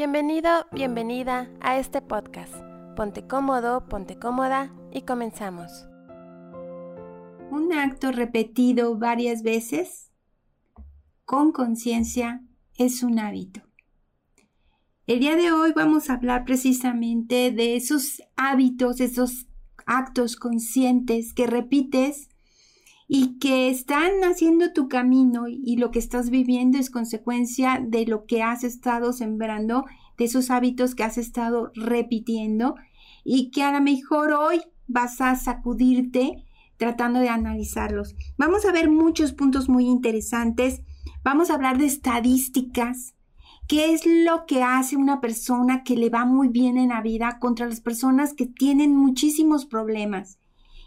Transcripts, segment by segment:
Bienvenido, bienvenida a este podcast. Ponte cómodo, ponte cómoda y comenzamos. Un acto repetido varias veces con conciencia es un hábito. El día de hoy vamos a hablar precisamente de esos hábitos, esos actos conscientes que repites y que están haciendo tu camino y lo que estás viviendo es consecuencia de lo que has estado sembrando, de esos hábitos que has estado repitiendo y que a lo mejor hoy vas a sacudirte tratando de analizarlos. Vamos a ver muchos puntos muy interesantes. Vamos a hablar de estadísticas. ¿Qué es lo que hace una persona que le va muy bien en la vida contra las personas que tienen muchísimos problemas?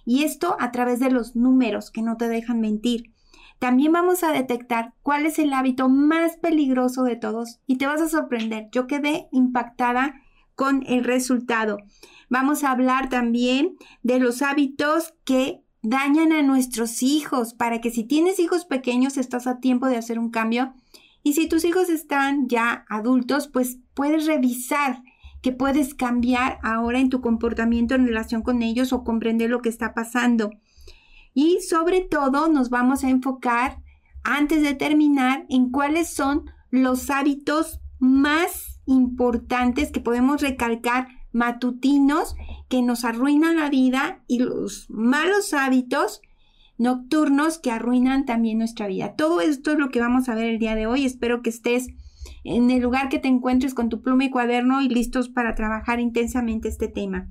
Y esto a través de los números que no te dejan mentir. También vamos a detectar cuál es el hábito más peligroso de todos y te vas a sorprender. Yo quedé impactada con el resultado. Vamos a hablar también de los hábitos que dañan a nuestros hijos para que si tienes hijos pequeños estás a tiempo de hacer un cambio y si tus hijos están ya adultos pues puedes revisar que puedes cambiar ahora en tu comportamiento en relación con ellos o comprender lo que está pasando. Y sobre todo nos vamos a enfocar antes de terminar en cuáles son los hábitos más importantes que podemos recalcar matutinos que nos arruinan la vida y los malos hábitos nocturnos que arruinan también nuestra vida. Todo esto es lo que vamos a ver el día de hoy. Espero que estés en el lugar que te encuentres con tu pluma y cuaderno y listos para trabajar intensamente este tema.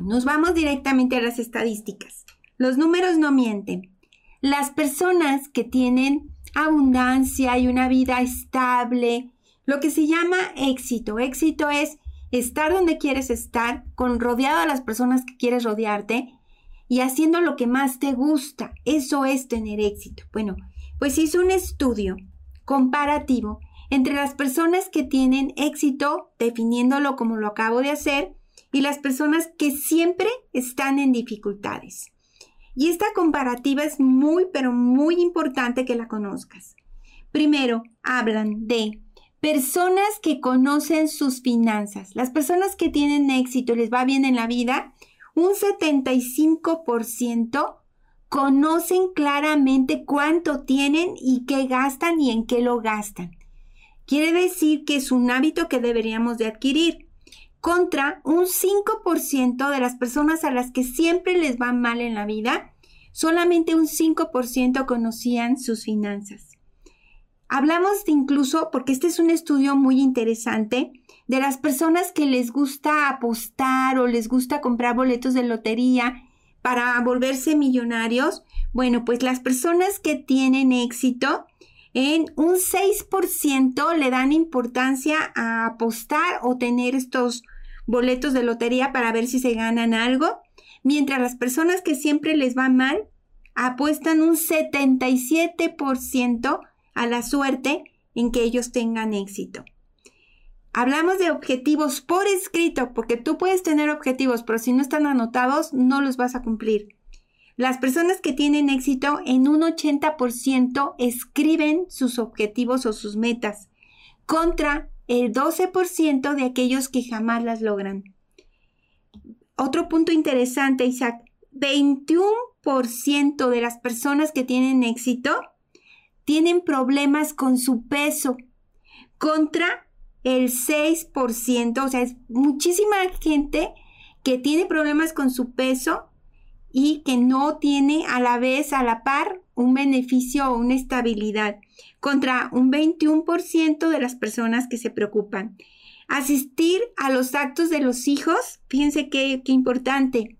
Nos vamos directamente a las estadísticas. Los números no mienten. Las personas que tienen abundancia y una vida estable, lo que se llama éxito. Éxito es estar donde quieres estar, con rodeado a las personas que quieres rodearte y haciendo lo que más te gusta. Eso es tener éxito. Bueno, pues hizo un estudio comparativo entre las personas que tienen éxito, definiéndolo como lo acabo de hacer, y las personas que siempre están en dificultades. Y esta comparativa es muy, pero muy importante que la conozcas. Primero, hablan de personas que conocen sus finanzas. Las personas que tienen éxito, les va bien en la vida, un 75% conocen claramente cuánto tienen y qué gastan y en qué lo gastan. Quiere decir que es un hábito que deberíamos de adquirir contra un 5% de las personas a las que siempre les va mal en la vida, solamente un 5% conocían sus finanzas. Hablamos de incluso, porque este es un estudio muy interesante, de las personas que les gusta apostar o les gusta comprar boletos de lotería para volverse millonarios. Bueno, pues las personas que tienen éxito en un 6% le dan importancia a apostar o tener estos boletos de lotería para ver si se ganan algo, mientras las personas que siempre les va mal apuestan un 77% a la suerte en que ellos tengan éxito. Hablamos de objetivos por escrito, porque tú puedes tener objetivos, pero si no están anotados, no los vas a cumplir. Las personas que tienen éxito en un 80% escriben sus objetivos o sus metas contra el 12% de aquellos que jamás las logran. Otro punto interesante, Isaac, 21% de las personas que tienen éxito tienen problemas con su peso contra el 6%, o sea, es muchísima gente que tiene problemas con su peso y que no tiene a la vez, a la par, un beneficio o una estabilidad contra un 21% de las personas que se preocupan. Asistir a los actos de los hijos, fíjense qué, qué importante.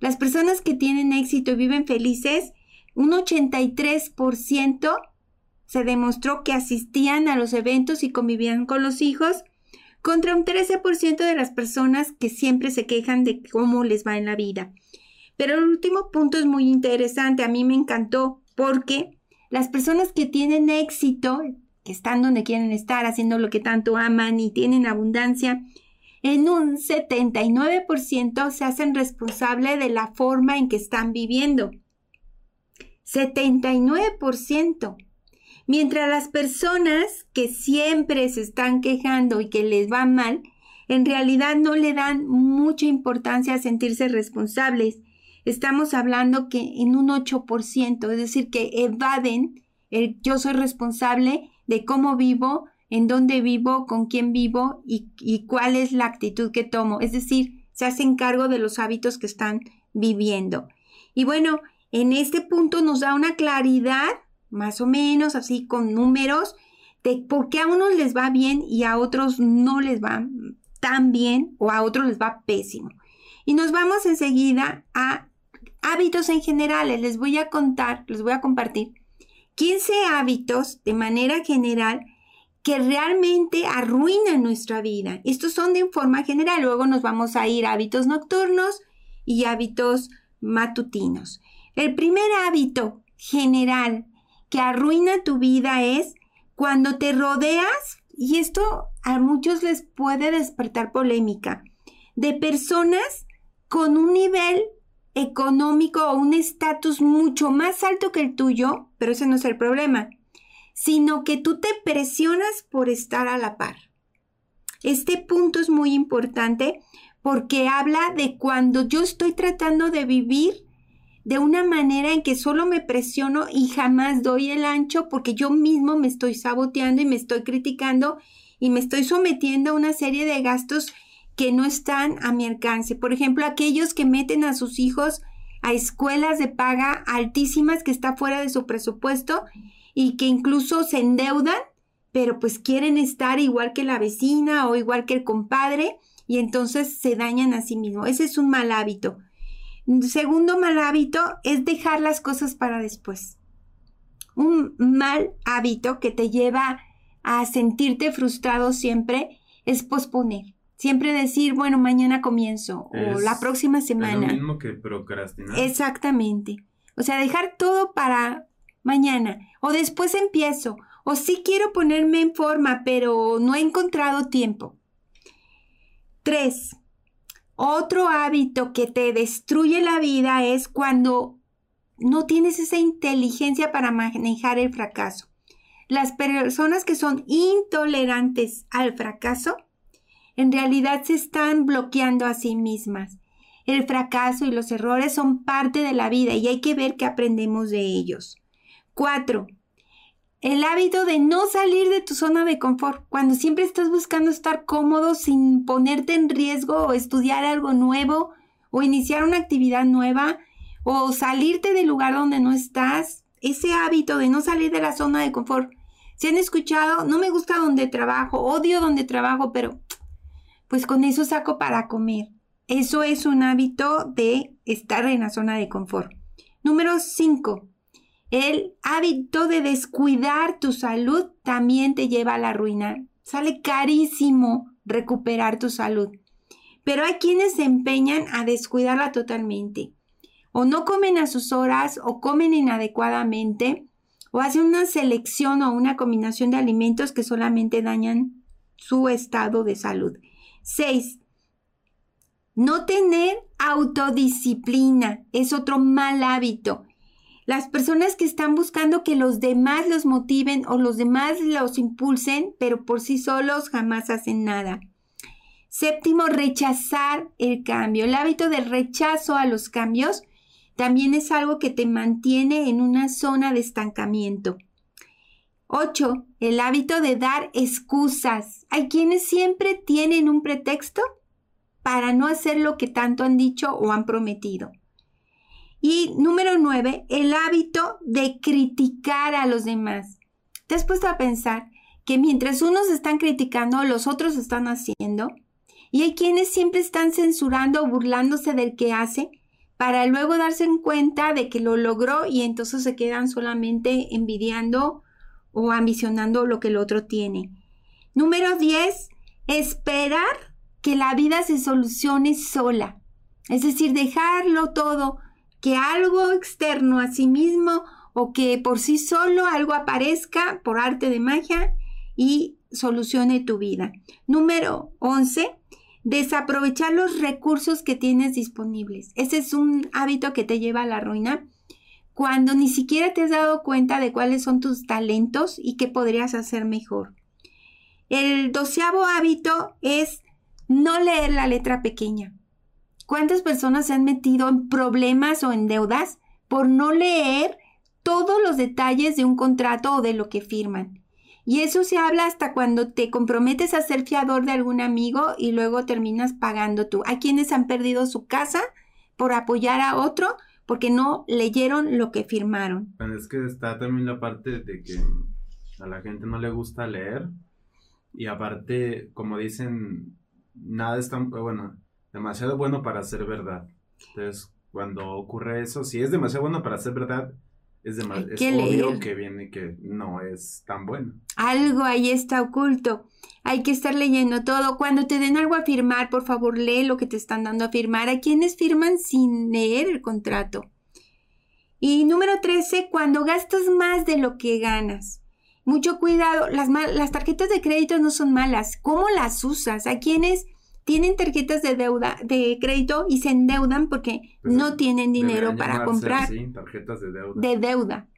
Las personas que tienen éxito y viven felices, un 83% se demostró que asistían a los eventos y convivían con los hijos, contra un 13% de las personas que siempre se quejan de cómo les va en la vida. Pero el último punto es muy interesante, a mí me encantó porque las personas que tienen éxito, que están donde quieren estar, haciendo lo que tanto aman y tienen abundancia, en un 79% se hacen responsable de la forma en que están viviendo. 79%. Mientras las personas que siempre se están quejando y que les va mal, en realidad no le dan mucha importancia a sentirse responsables. Estamos hablando que en un 8%, es decir, que evaden el yo soy responsable de cómo vivo, en dónde vivo, con quién vivo y, y cuál es la actitud que tomo. Es decir, se hacen cargo de los hábitos que están viviendo. Y bueno, en este punto nos da una claridad más o menos así con números, de por qué a unos les va bien y a otros no les va tan bien o a otros les va pésimo. Y nos vamos enseguida a hábitos en general. Les voy a contar, les voy a compartir 15 hábitos de manera general que realmente arruinan nuestra vida. Estos son de forma general. Luego nos vamos a ir a hábitos nocturnos y hábitos matutinos. El primer hábito general que arruina tu vida es cuando te rodeas, y esto a muchos les puede despertar polémica, de personas con un nivel económico o un estatus mucho más alto que el tuyo, pero ese no es el problema, sino que tú te presionas por estar a la par. Este punto es muy importante porque habla de cuando yo estoy tratando de vivir de una manera en que solo me presiono y jamás doy el ancho porque yo mismo me estoy saboteando y me estoy criticando y me estoy sometiendo a una serie de gastos que no están a mi alcance. Por ejemplo, aquellos que meten a sus hijos a escuelas de paga altísimas que está fuera de su presupuesto y que incluso se endeudan, pero pues quieren estar igual que la vecina o igual que el compadre y entonces se dañan a sí mismos. Ese es un mal hábito. Segundo mal hábito es dejar las cosas para después. Un mal hábito que te lleva a sentirte frustrado siempre es posponer. Siempre decir, bueno, mañana comienzo o la próxima semana. Es lo mismo que procrastinar. Exactamente. O sea, dejar todo para mañana o después empiezo o sí quiero ponerme en forma, pero no he encontrado tiempo. Tres, otro hábito que te destruye la vida es cuando no tienes esa inteligencia para manejar el fracaso. Las personas que son intolerantes al fracaso, en realidad se están bloqueando a sí mismas. El fracaso y los errores son parte de la vida y hay que ver qué aprendemos de ellos. Cuatro, el hábito de no salir de tu zona de confort, cuando siempre estás buscando estar cómodo sin ponerte en riesgo o estudiar algo nuevo o iniciar una actividad nueva o salirte del lugar donde no estás, ese hábito de no salir de la zona de confort. Si han escuchado, no me gusta donde trabajo, odio donde trabajo, pero pues con eso saco para comer. Eso es un hábito de estar en la zona de confort. Número 5. El hábito de descuidar tu salud también te lleva a la ruina. Sale carísimo recuperar tu salud. Pero hay quienes se empeñan a descuidarla totalmente. O no comen a sus horas o comen inadecuadamente o hacen una selección o una combinación de alimentos que solamente dañan su estado de salud. 6. No tener autodisciplina es otro mal hábito. Las personas que están buscando que los demás los motiven o los demás los impulsen, pero por sí solos jamás hacen nada. Séptimo, rechazar el cambio. El hábito del rechazo a los cambios también es algo que te mantiene en una zona de estancamiento. Ocho, el hábito de dar excusas. Hay quienes siempre tienen un pretexto para no hacer lo que tanto han dicho o han prometido. Y número nueve, el hábito de criticar a los demás. ¿Te has puesto a pensar que mientras unos están criticando, los otros están haciendo? Y hay quienes siempre están censurando o burlándose del que hace para luego darse cuenta de que lo logró y entonces se quedan solamente envidiando o ambicionando lo que el otro tiene. Número 10, esperar que la vida se solucione sola. Es decir, dejarlo todo que algo externo a sí mismo o que por sí solo algo aparezca por arte de magia y solucione tu vida. Número 11. Desaprovechar los recursos que tienes disponibles. Ese es un hábito que te lleva a la ruina cuando ni siquiera te has dado cuenta de cuáles son tus talentos y qué podrías hacer mejor. El doceavo hábito es no leer la letra pequeña. ¿Cuántas personas se han metido en problemas o en deudas por no leer todos los detalles de un contrato o de lo que firman? Y eso se habla hasta cuando te comprometes a ser fiador de algún amigo y luego terminas pagando tú. Hay quienes han perdido su casa por apoyar a otro porque no leyeron lo que firmaron. es que está también la parte de que a la gente no le gusta leer y aparte, como dicen, nada es tan, bueno, demasiado bueno para ser verdad. Entonces, cuando ocurre eso, si es demasiado bueno para ser verdad, es, demasiado, es obvio que viene que no es tan bueno. Algo ahí está oculto. Hay que estar leyendo todo. Cuando te den algo a firmar, por favor, lee lo que te están dando a firmar. Hay quienes firman sin leer el contrato. Y número 13, cuando gastas más de lo que ganas. Mucho cuidado, las, las tarjetas de crédito no son malas. ¿Cómo las usas? Hay quienes tienen tarjetas de deuda, de crédito y se endeudan porque pues, no tienen dinero para comprar. Sí, tarjetas de deuda. De deuda.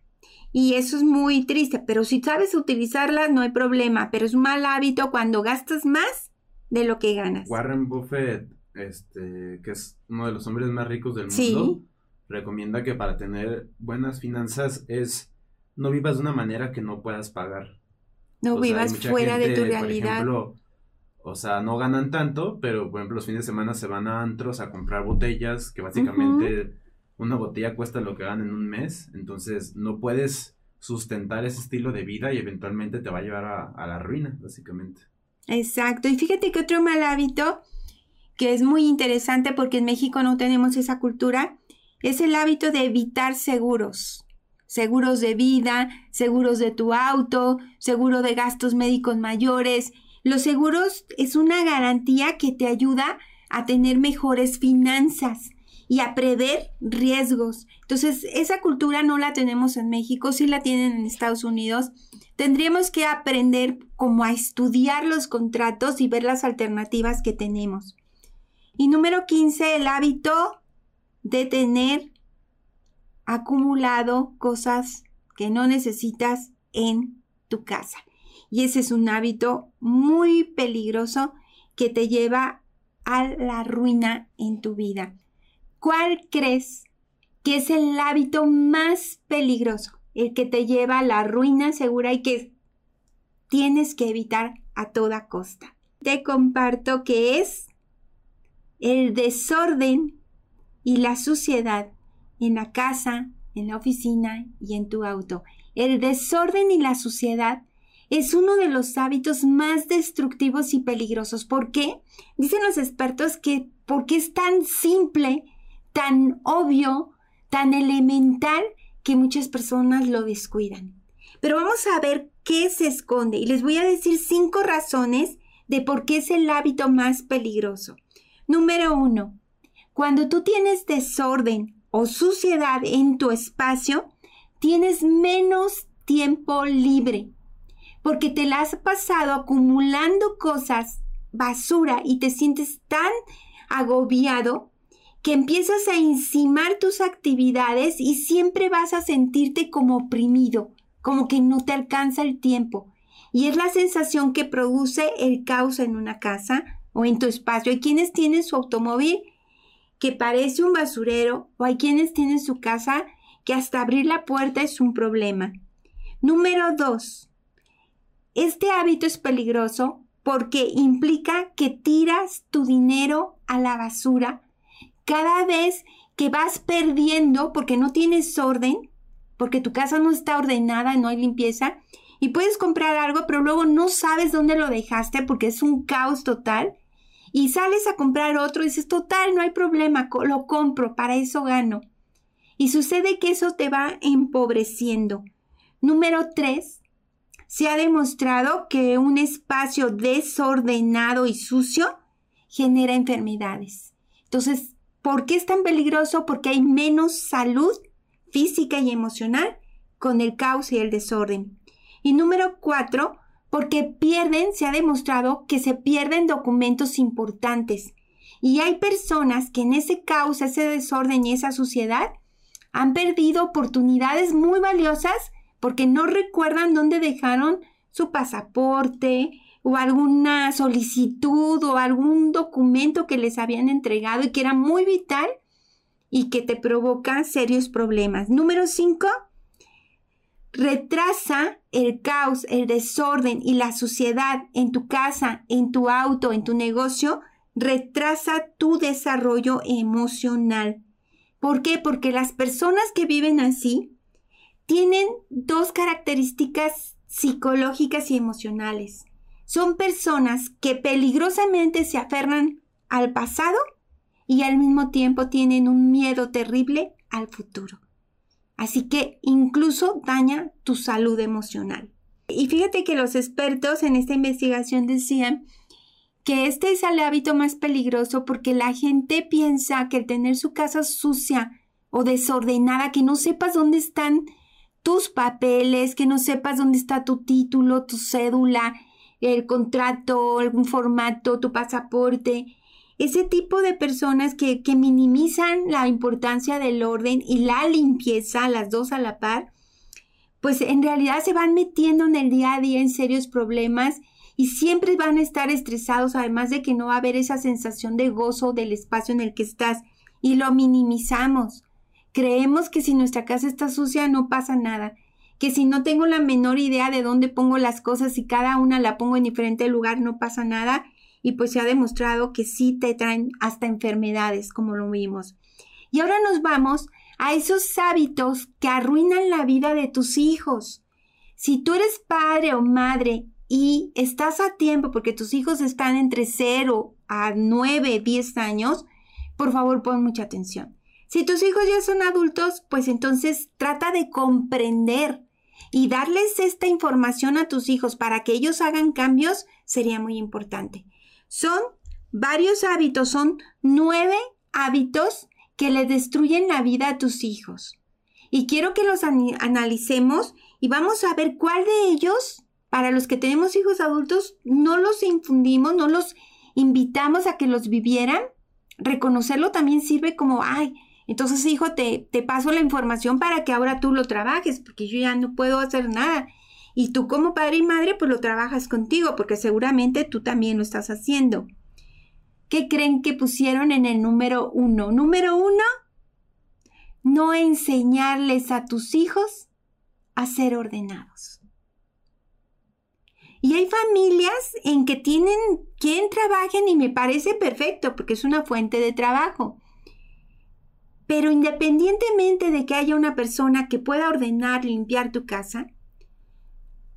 Y eso es muy triste, pero si sabes utilizarlas no hay problema, pero es un mal hábito cuando gastas más de lo que ganas. Warren Buffett, este, que es uno de los hombres más ricos del mundo, recomienda que para tener buenas finanzas es no vivas de una manera que no puedas pagar. No vivas fuera de tu realidad. O sea, no ganan tanto, pero por ejemplo los fines de semana se van a antros a comprar botellas, que básicamente una botella cuesta lo que ganan en un mes, entonces no puedes sustentar ese estilo de vida y eventualmente te va a llevar a, la ruina, básicamente. Exacto, y fíjate que otro mal hábito que es muy interesante porque en México no tenemos esa cultura, es el hábito de evitar seguros. Seguros de vida, seguros de tu auto, seguro de gastos médicos mayores, los seguros es una garantía que te ayuda a tener mejores finanzas y a prever riesgos. Entonces, esa cultura no la tenemos en México, sí la tienen en Estados Unidos. Tendríamos que aprender como a estudiar los contratos y ver las alternativas que tenemos. Y número 15, el hábito de tener acumulado cosas que no necesitas en tu casa. Y ese es un hábito muy peligroso que te lleva a la ruina en tu vida. ¿Cuál crees que es el hábito más peligroso? El que te lleva a la ruina segura y que tienes que evitar a toda costa. Te comparto que es el desorden y la suciedad en la casa, en la oficina y en tu auto. El desorden y la suciedad es uno de los hábitos más destructivos y peligrosos. ¿Por qué? Dicen los expertos que porque es tan simple, tan obvio, tan elemental que muchas personas lo descuidan. Pero vamos a ver qué se esconde y les voy a decir cinco razones de por qué es el hábito más peligroso. Número uno, cuando tú tienes desorden o suciedad en tu espacio, tienes menos tiempo libre porque te la has pasado acumulando cosas, basura, y te sientes tan agobiado que empiezas a encimar tus actividades y siempre vas a sentirte como oprimido, como que no te alcanza el tiempo. Y es la sensación que produce el caos en una casa o en tu espacio. Hay quienes tienen su automóvil que parece un basurero o hay quienes tienen su casa que hasta abrir la puerta es un problema. Número dos, este hábito es peligroso porque implica que tiras tu dinero a la basura cada vez que vas perdiendo porque no tienes orden, porque tu casa no está ordenada, no hay limpieza, y puedes comprar algo, pero luego no sabes dónde lo dejaste porque es un caos total, y sales a comprar otro y dices, total, no hay problema, lo compro, para eso gano. Y sucede que eso te va empobreciendo. Número tres, se ha demostrado que un espacio desordenado y sucio genera enfermedades. Entonces, ¿por qué es tan peligroso? Porque hay menos salud física y emocional con el caos y el desorden. Y número cuatro, porque pierden, se ha demostrado que se pierden documentos importantes. Y hay personas que en ese caos, ese desorden y esa suciedad han perdido oportunidades muy valiosas porque no recuerdan dónde dejaron su pasaporte o alguna solicitud o algún documento que les habían entregado y que era muy vital y que te provoca serios problemas. Número 5. Retrasa el caos, el desorden y la suciedad en tu casa, en tu auto, en tu negocio. Retrasa tu desarrollo emocional. ¿Por qué? Porque las personas que viven así tienen dos características psicológicas y emocionales. Son personas que peligrosamente se aferran al pasado y al mismo tiempo tienen un miedo terrible al futuro. Así que incluso daña tu salud emocional. Y fíjate que los expertos en esta investigación decían que este es el hábito más peligroso porque la gente piensa que el tener su casa sucia o desordenada, que no sepas dónde están tus papeles, que no sepas dónde está tu título, tu cédula, el contrato, algún formato, tu pasaporte. Ese tipo de personas que, que minimizan la importancia del orden y la limpieza, las dos a la par, pues en realidad se van metiendo en el día a día en serios problemas y siempre van a estar estresados, además de que no va a haber esa sensación de gozo del espacio en el que estás y lo minimizamos. Creemos que si nuestra casa está sucia no pasa nada, que si no tengo la menor idea de dónde pongo las cosas y cada una la pongo en diferente lugar no pasa nada y pues se ha demostrado que sí te traen hasta enfermedades como lo vimos. Y ahora nos vamos a esos hábitos que arruinan la vida de tus hijos. Si tú eres padre o madre y estás a tiempo porque tus hijos están entre 0 a 9, 10 años, por favor pon mucha atención. Si tus hijos ya son adultos, pues entonces trata de comprender y darles esta información a tus hijos para que ellos hagan cambios sería muy importante. Son varios hábitos, son nueve hábitos que le destruyen la vida a tus hijos. Y quiero que los analicemos y vamos a ver cuál de ellos para los que tenemos hijos adultos, no los infundimos, no los invitamos a que los vivieran. Reconocerlo también sirve como, ay, entonces hijo, te, te paso la información para que ahora tú lo trabajes, porque yo ya no puedo hacer nada. Y tú como padre y madre, pues lo trabajas contigo, porque seguramente tú también lo estás haciendo. ¿Qué creen que pusieron en el número uno? Número uno, no enseñarles a tus hijos a ser ordenados. Y hay familias en que tienen quien trabajen y me parece perfecto porque es una fuente de trabajo. Pero independientemente de que haya una persona que pueda ordenar limpiar tu casa,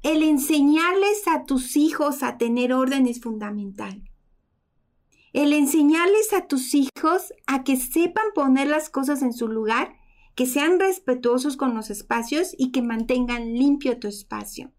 el enseñarles a tus hijos a tener orden es fundamental. El enseñarles a tus hijos a que sepan poner las cosas en su lugar, que sean respetuosos con los espacios y que mantengan limpio tu espacio.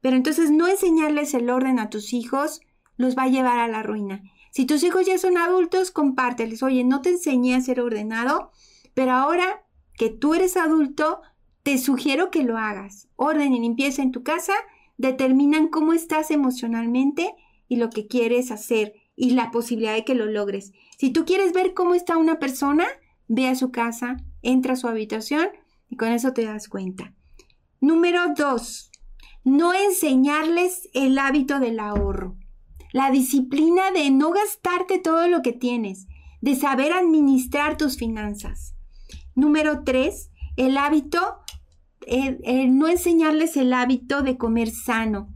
Pero entonces no enseñarles el orden a tus hijos los va a llevar a la ruina. Si tus hijos ya son adultos, compárteles, oye, no te enseñé a ser ordenado, pero ahora que tú eres adulto, te sugiero que lo hagas. Orden y limpieza en tu casa determinan cómo estás emocionalmente y lo que quieres hacer y la posibilidad de que lo logres. Si tú quieres ver cómo está una persona, ve a su casa, entra a su habitación y con eso te das cuenta. Número dos, no enseñarles el hábito del ahorro, la disciplina de no gastarte todo lo que tienes, de saber administrar tus finanzas. Número tres, el hábito, no enseñarles el hábito de comer sano,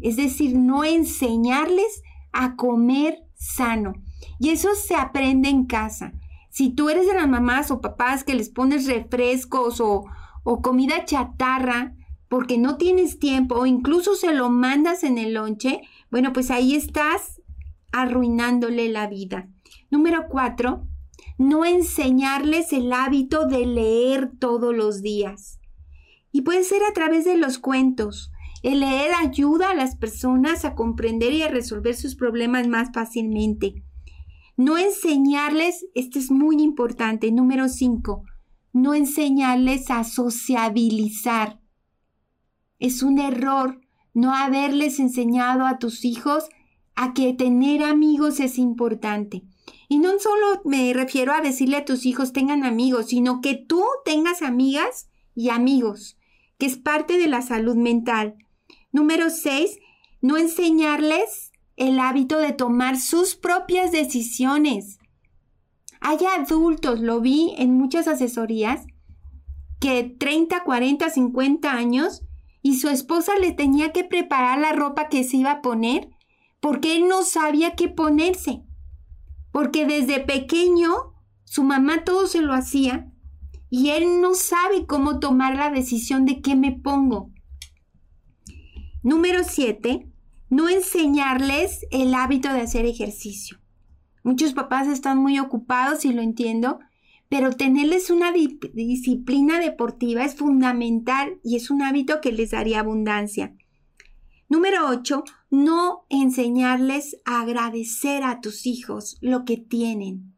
es decir, no enseñarles a comer sano. Y eso se aprende en casa. Si tú eres de las mamás o papás que les pones refrescos o, o comida chatarra, porque no tienes tiempo o incluso se lo mandas en el lonche, bueno, pues ahí estás arruinándole la vida. Número cuatro, no enseñarles el hábito de leer todos los días. Y puede ser a través de los cuentos. El leer ayuda a las personas a comprender y a resolver sus problemas más fácilmente. No enseñarles, esto es muy importante, número cinco, no enseñarles a sociabilizar. Es un error no haberles enseñado a tus hijos a que tener amigos es importante. Y no solo me refiero a decirle a tus hijos tengan amigos, sino que tú tengas amigas y amigos, que es parte de la salud mental. Número 6, no enseñarles el hábito de tomar sus propias decisiones. Hay adultos, lo vi en muchas asesorías, que 30, 40, 50 años y su esposa le tenía que preparar la ropa que se iba a poner porque él no sabía qué ponerse. Porque desde pequeño su mamá todo se lo hacía y él no sabe cómo tomar la decisión de qué me pongo. Número 7. No enseñarles el hábito de hacer ejercicio. Muchos papás están muy ocupados y lo entiendo, pero tenerles una disciplina deportiva es fundamental y es un hábito que les daría abundancia. Número 8. No enseñarles a agradecer a tus hijos lo que tienen.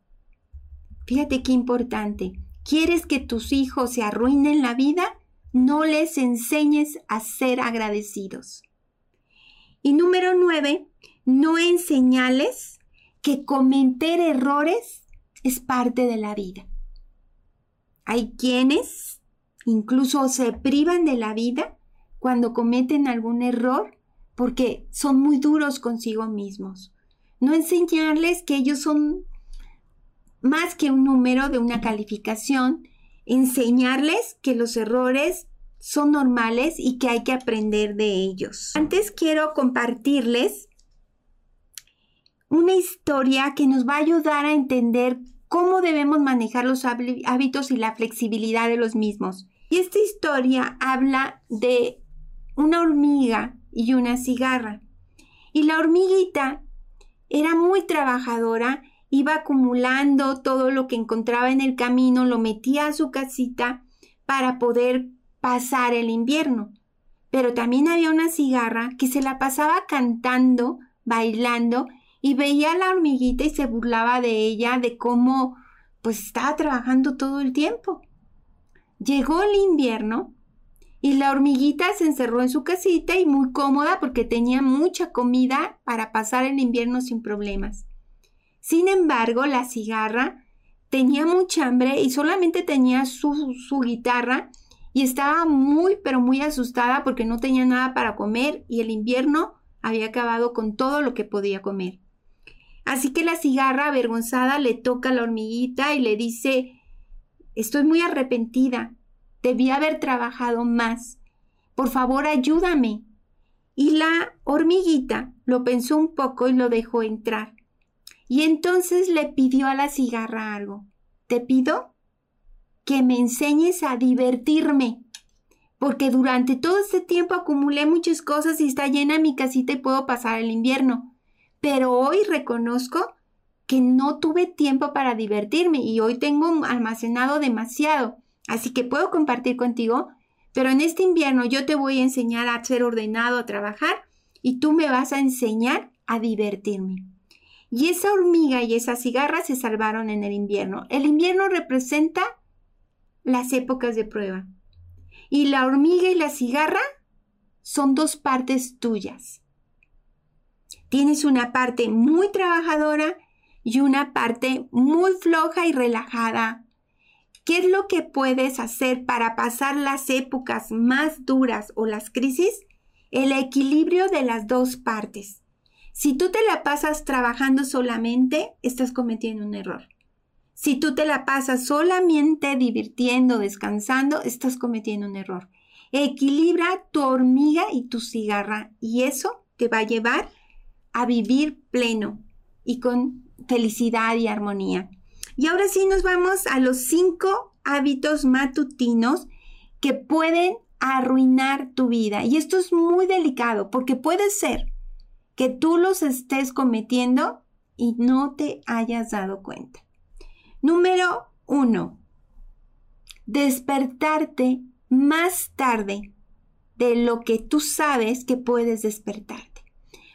Fíjate qué importante. ¿Quieres que tus hijos se arruinen la vida? No les enseñes a ser agradecidos. Y número 9. No enseñales que cometer errores es parte de la vida. Hay quienes incluso se privan de la vida cuando cometen algún error porque son muy duros consigo mismos. No enseñarles que ellos son más que un número de una calificación, enseñarles que los errores son normales y que hay que aprender de ellos. Antes quiero compartirles una historia que nos va a ayudar a entender cómo debemos manejar los hábitos y la flexibilidad de los mismos. Y esta historia habla de una hormiga y una cigarra. Y la hormiguita era muy trabajadora, iba acumulando todo lo que encontraba en el camino, lo metía a su casita para poder pasar el invierno. Pero también había una cigarra que se la pasaba cantando, bailando y veía a la hormiguita y se burlaba de ella, de cómo pues estaba trabajando todo el tiempo. Llegó el invierno y la hormiguita se encerró en su casita y muy cómoda porque tenía mucha comida para pasar el invierno sin problemas. Sin embargo, la cigarra tenía mucha hambre y solamente tenía su, su guitarra y estaba muy pero muy asustada porque no tenía nada para comer y el invierno había acabado con todo lo que podía comer. Así que la cigarra, avergonzada, le toca a la hormiguita y le dice, estoy muy arrepentida, debí haber trabajado más, por favor ayúdame. Y la hormiguita lo pensó un poco y lo dejó entrar. Y entonces le pidió a la cigarra algo. Te pido que me enseñes a divertirme, porque durante todo este tiempo acumulé muchas cosas y está llena mi casita y puedo pasar el invierno pero hoy reconozco que no tuve tiempo para divertirme y hoy tengo almacenado demasiado. Así que puedo compartir contigo, pero en este invierno yo te voy a enseñar a ser ordenado, a trabajar y tú me vas a enseñar a divertirme. Y esa hormiga y esa cigarra se salvaron en el invierno. El invierno representa las épocas de prueba. Y la hormiga y la cigarra son dos partes tuyas. Tienes una parte muy trabajadora y una parte muy floja y relajada. ¿Qué es lo que puedes hacer para pasar las épocas más duras o las crisis? El equilibrio de las dos partes. Si tú te la pasas trabajando solamente, estás cometiendo un error. Si tú te la pasas solamente divirtiendo, descansando, estás cometiendo un error. Equilibra tu hormiga y tu cigarra y eso te va a llevar a vivir pleno y con felicidad y armonía. Y ahora sí nos vamos a los cinco hábitos matutinos que pueden arruinar tu vida. Y esto es muy delicado porque puede ser que tú los estés cometiendo y no te hayas dado cuenta. Número uno, despertarte más tarde de lo que tú sabes que puedes despertar.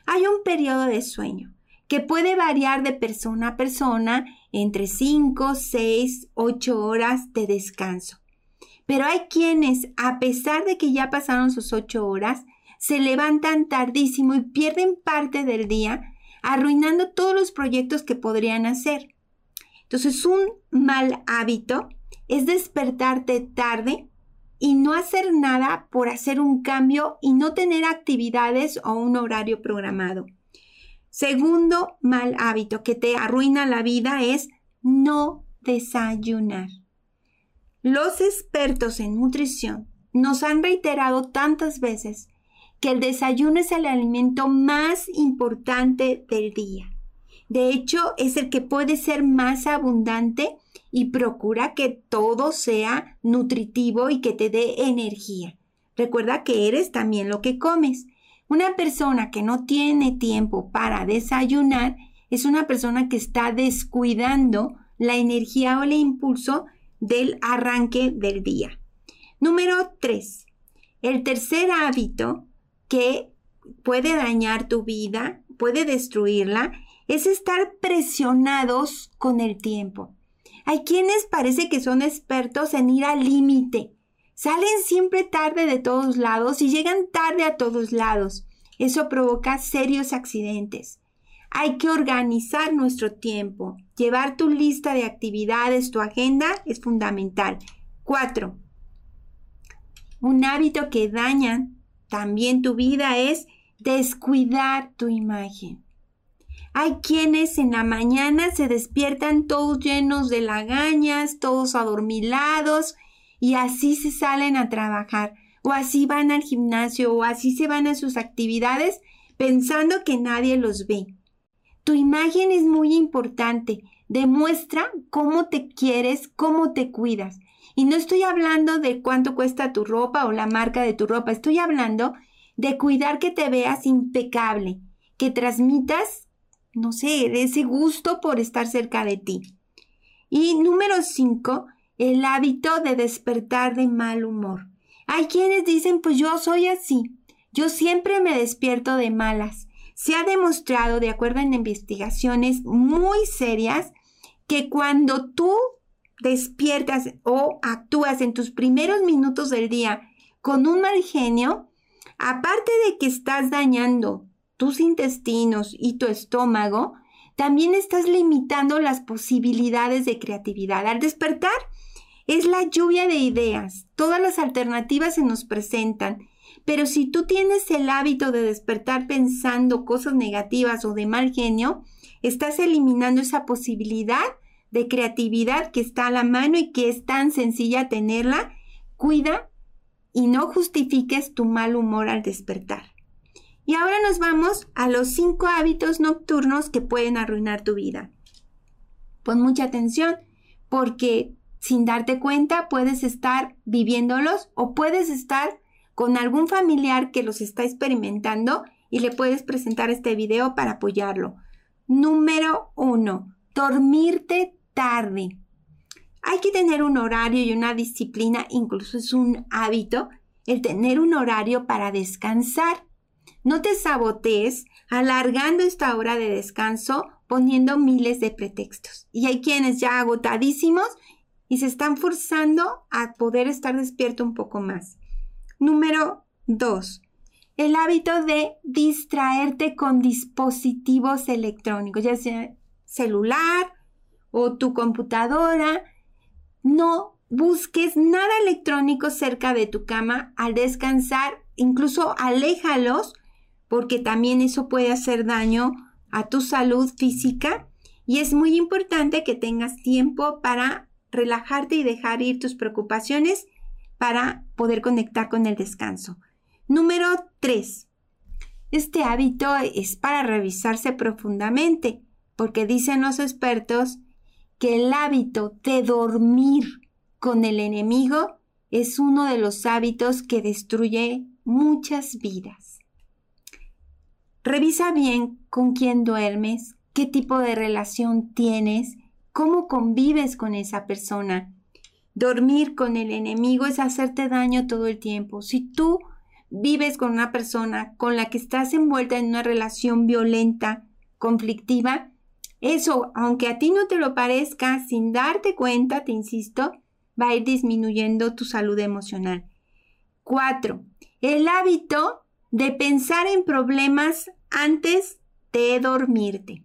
Hay un periodo de sueño que puede variar de persona a persona entre 5, 6, 8 horas de descanso. Pero hay quienes, a pesar de que ya pasaron sus 8 horas, se levantan tardísimo y pierden parte del día, arruinando todos los proyectos que podrían hacer. Entonces, un mal hábito es despertarte tarde y no hacer nada por hacer un cambio y no tener actividades o un horario programado. Segundo mal hábito que te arruina la vida es no desayunar. Los expertos en nutrición nos han reiterado tantas veces que el desayuno es el alimento más importante del día. De hecho, es el que puede ser más abundante y procura que todo sea nutritivo y que te dé energía. Recuerda que eres también lo que comes. Una persona que no tiene tiempo para desayunar es una persona que está descuidando la energía o el impulso del arranque del día. Número 3. El tercer hábito que puede dañar tu vida, puede destruirla, es estar presionados con el tiempo. Hay quienes parece que son expertos en ir al límite. Salen siempre tarde de todos lados y llegan tarde a todos lados. Eso provoca serios accidentes. Hay que organizar nuestro tiempo. Llevar tu lista de actividades, tu agenda es fundamental. 4. Un hábito que daña también tu vida es descuidar tu imagen. Hay quienes en la mañana se despiertan todos llenos de lagañas, todos adormilados y así se salen a trabajar o así van al gimnasio o así se van a sus actividades pensando que nadie los ve. Tu imagen es muy importante. Demuestra cómo te quieres, cómo te cuidas. Y no estoy hablando de cuánto cuesta tu ropa o la marca de tu ropa. Estoy hablando de cuidar que te veas impecable, que transmitas no sé, ese gusto por estar cerca de ti. Y número cinco, el hábito de despertar de mal humor. Hay quienes dicen, pues yo soy así, yo siempre me despierto de malas. Se ha demostrado, de acuerdo en investigaciones muy serias, que cuando tú despiertas o actúas en tus primeros minutos del día con un mal genio, aparte de que estás dañando tus intestinos y tu estómago, también estás limitando las posibilidades de creatividad. Al despertar es la lluvia de ideas, todas las alternativas se nos presentan, pero si tú tienes el hábito de despertar pensando cosas negativas o de mal genio, estás eliminando esa posibilidad de creatividad que está a la mano y que es tan sencilla tenerla. Cuida y no justifiques tu mal humor al despertar. Y ahora nos vamos a los cinco hábitos nocturnos que pueden arruinar tu vida. Pon mucha atención porque sin darte cuenta puedes estar viviéndolos o puedes estar con algún familiar que los está experimentando y le puedes presentar este video para apoyarlo. Número uno, dormirte tarde. Hay que tener un horario y una disciplina, incluso es un hábito, el tener un horario para descansar. No te sabotees alargando esta hora de descanso poniendo miles de pretextos. Y hay quienes ya agotadísimos y se están forzando a poder estar despierto un poco más. Número 2. El hábito de distraerte con dispositivos electrónicos, ya sea celular o tu computadora. No busques nada electrónico cerca de tu cama al descansar, incluso aléjalos porque también eso puede hacer daño a tu salud física y es muy importante que tengas tiempo para relajarte y dejar ir tus preocupaciones para poder conectar con el descanso. Número 3. Este hábito es para revisarse profundamente porque dicen los expertos que el hábito de dormir con el enemigo es uno de los hábitos que destruye muchas vidas. Revisa bien con quién duermes, qué tipo de relación tienes, cómo convives con esa persona. Dormir con el enemigo es hacerte daño todo el tiempo. Si tú vives con una persona con la que estás envuelta en una relación violenta, conflictiva, eso, aunque a ti no te lo parezca, sin darte cuenta, te insisto, va a ir disminuyendo tu salud emocional. Cuatro, el hábito de pensar en problemas antes de dormirte.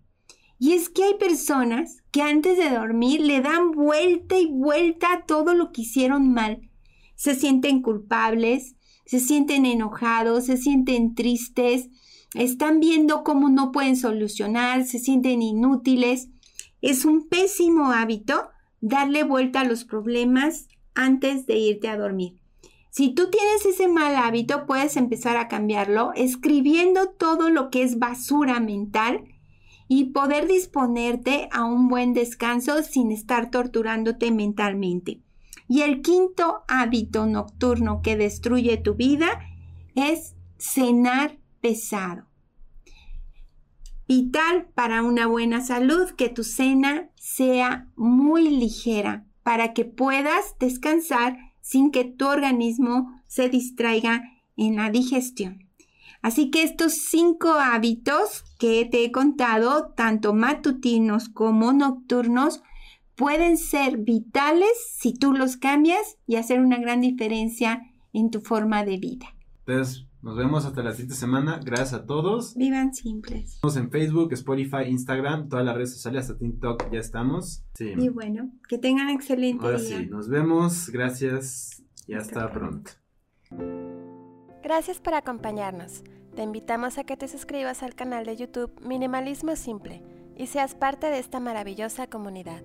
Y es que hay personas que antes de dormir le dan vuelta y vuelta a todo lo que hicieron mal. Se sienten culpables, se sienten enojados, se sienten tristes, están viendo cómo no pueden solucionar, se sienten inútiles. Es un pésimo hábito darle vuelta a los problemas antes de irte a dormir. Si tú tienes ese mal hábito, puedes empezar a cambiarlo escribiendo todo lo que es basura mental y poder disponerte a un buen descanso sin estar torturándote mentalmente. Y el quinto hábito nocturno que destruye tu vida es cenar pesado. Vital para una buena salud que tu cena sea muy ligera para que puedas descansar sin que tu organismo se distraiga en la digestión. Así que estos cinco hábitos que te he contado, tanto matutinos como nocturnos, pueden ser vitales si tú los cambias y hacer una gran diferencia en tu forma de vida. Nos vemos hasta la siguiente semana. Gracias a todos. Vivan simples. Estamos en Facebook, Spotify, Instagram, todas las redes sociales, hasta TikTok ya estamos. Sí. Y bueno, que tengan excelente Ahora día. sí, nos vemos. Gracias y hasta, hasta pronto. Gracias por acompañarnos. Te invitamos a que te suscribas al canal de YouTube Minimalismo Simple y seas parte de esta maravillosa comunidad.